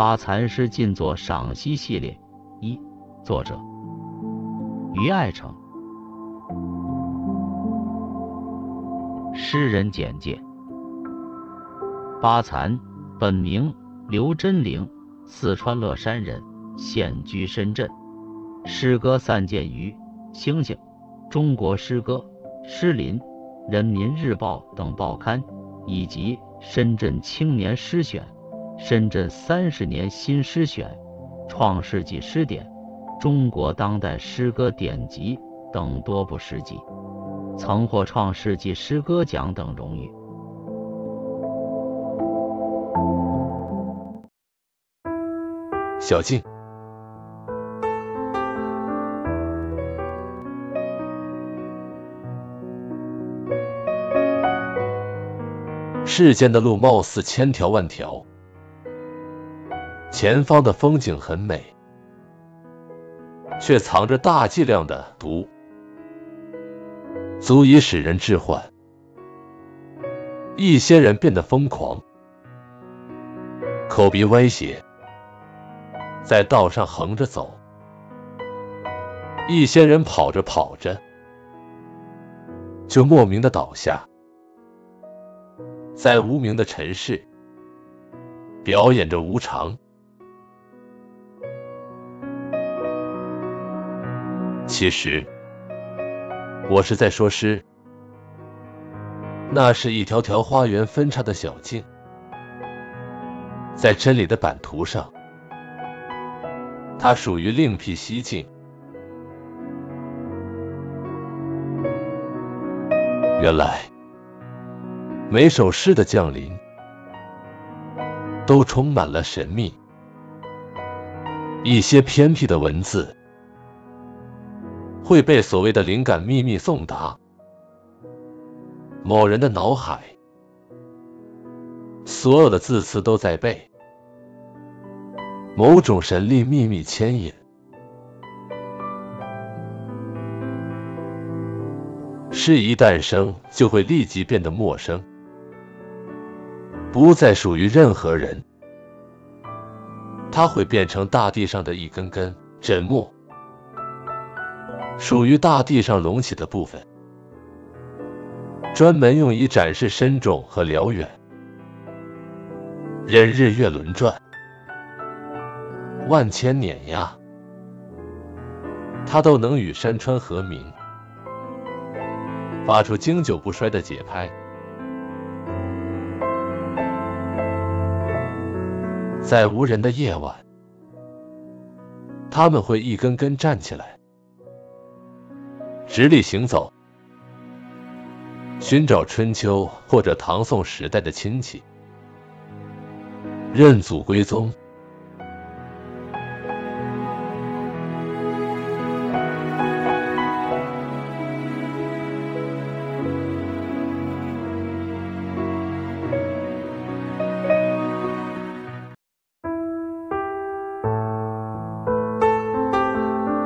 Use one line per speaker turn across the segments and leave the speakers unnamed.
八残诗进作赏析系列一，作者于爱成。诗人简介：八残，本名刘真灵，四川乐山人，现居深圳。诗歌散见于《星星》《中国诗歌》《诗林》《人民日报》等报刊，以及《深圳青年诗选》。深圳三十年新诗选、创世纪诗典、中国当代诗歌典籍等多部诗集，曾获创世纪诗歌奖等荣誉。
小静，世间的路貌似千条万条。前方的风景很美，却藏着大剂量的毒，足以使人致幻。一些人变得疯狂，口鼻歪斜，在道上横着走；一些人跑着跑着，就莫名的倒下，在无名的尘世表演着无常。其实，我是在说诗。那是一条条花园分叉的小径，在真理的版图上，它属于另辟蹊径。原来，每首诗的降临，都充满了神秘。一些偏僻的文字。会被所谓的灵感秘密送达。某人的脑海，所有的字词都在背。某种神力秘密牵引，诗一诞生就会立即变得陌生，不再属于任何人，它会变成大地上的一根根枕木。属于大地上隆起的部分，专门用以展示深重和辽远。任日月轮转，万千碾压，它都能与山川和鸣，发出经久不衰的节拍。在无人的夜晚，他们会一根根站起来。直立行走，寻找春秋或者唐宋时代的亲戚，认祖归宗。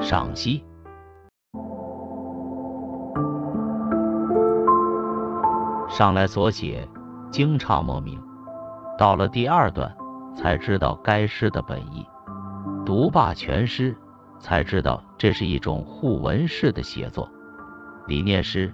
赏析。上来所写，惊诧莫名；到了第二段，才知道该诗的本意。读罢全诗，才知道这是一种互文式的写作。理念诗，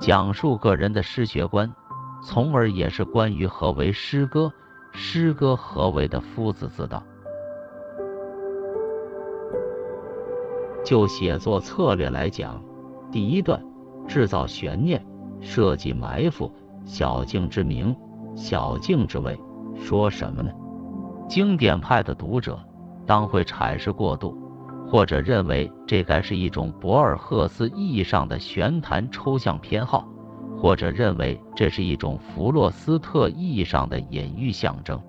讲述个人的诗学观，从而也是关于何为诗歌、诗歌何为的夫子之道。就写作策略来讲，第一段制造悬念。设计埋伏，小径之名，小径之谓，说什么呢？经典派的读者当会阐释过度，或者认为这该是一种博尔赫斯意义上的玄谈抽象偏好，或者认为这是一种弗洛斯特意义上的隐喻象征。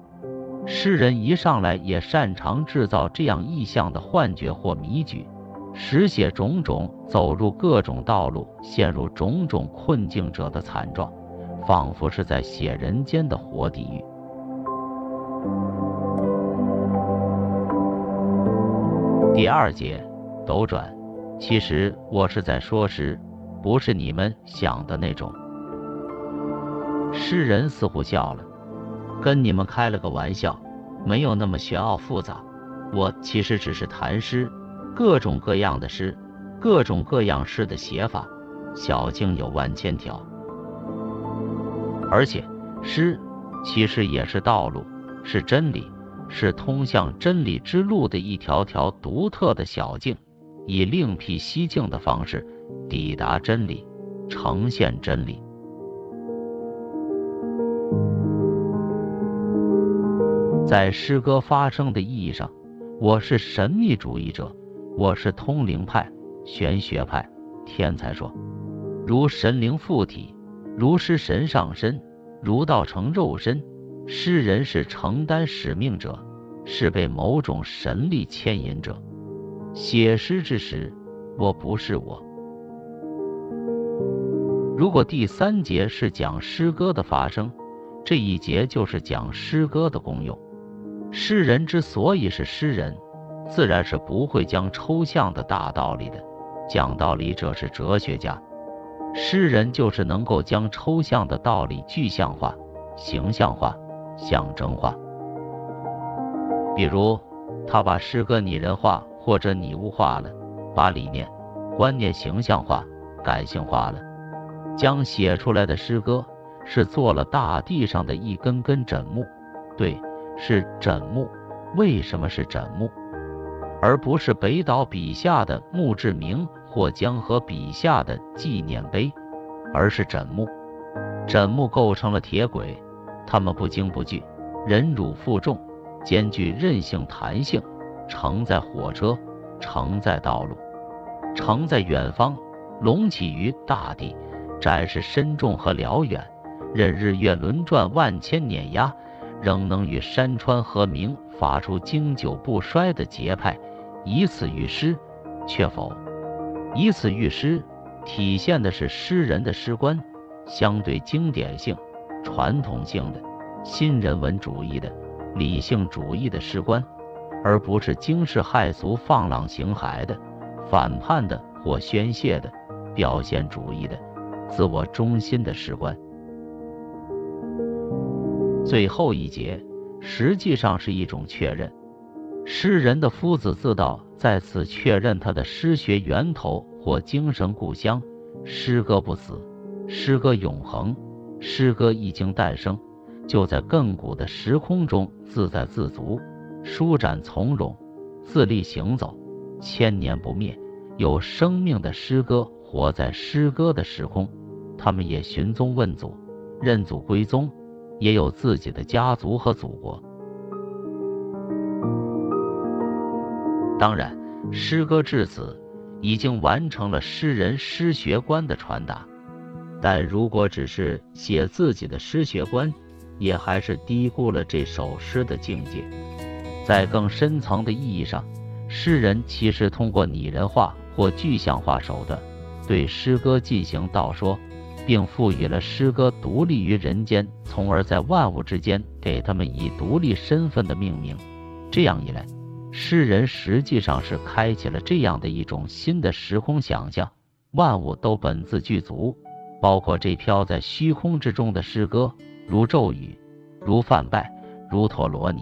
诗人一上来也擅长制造这样意象的幻觉或迷局。实写种种走入各种道路、陷入种种困境者的惨状，仿佛是在写人间的活地狱。第二节斗转，其实我是在说诗，不是你们想的那种。诗人似乎笑了，跟你们开了个玩笑，没有那么玄奥复杂。我其实只是谈诗，各种各样的诗，各种各样诗的写法，小径有万千条。而且，诗其实也是道路，是真理，是通向真理之路的一条条独特的小径，以另辟蹊径的方式抵达真理，呈现真理。在诗歌发生的意义上。我是神秘主义者，我是通灵派、玄学派、天才说，如神灵附体，如诗神上身，如道成肉身。诗人是承担使命者，是被某种神力牵引者。写诗之时，我不是我。如果第三节是讲诗歌的发生，这一节就是讲诗歌的功用。诗人之所以是诗人，自然是不会将抽象的大道理的。讲道理者是哲学家，诗人就是能够将抽象的道理具象化、形象化、象征化。比如，他把诗歌拟人化或者拟物化了，把理念、观念形象化、感性化了，将写出来的诗歌是做了大地上的一根根枕木。对。是枕木，为什么是枕木，而不是北岛笔下的墓志铭或江河笔下的纪念碑？而是枕木，枕木构成了铁轨，它们不惊不惧，忍辱负重，兼具韧性弹性，承载火车，承载道路，承载远方，隆起于大地，展示深重和辽远，任日月轮转，万千碾压。仍能与山川和鸣，发出经久不衰的节拍，以此喻诗，却否？以此喻诗，体现的是诗人的诗观，相对经典性、传统性的新人文主义的理性主义的诗观，而不是惊世骇俗、放浪形骸的反叛的或宣泄的表现主义的自我中心的诗观。最后一节实际上是一种确认，诗人的夫子自道在此确认他的诗学源头或精神故乡。诗歌不死，诗歌永恒，诗歌一经诞生，就在亘古的时空中自在自足，舒展从容，自立行走，千年不灭。有生命的诗歌活在诗歌的时空，他们也寻宗问祖，认祖归宗。也有自己的家族和祖国。当然，诗歌至此已经完成了诗人诗学观的传达，但如果只是写自己的诗学观，也还是低估了这首诗的境界。在更深层的意义上，诗人其实通过拟人化或具象化手段，对诗歌进行道说。并赋予了诗歌独立于人间，从而在万物之间给他们以独立身份的命名。这样一来，诗人实际上是开启了这样的一种新的时空想象：万物都本自具足，包括这飘在虚空之中的诗歌，如咒语，如梵拜，如陀罗尼。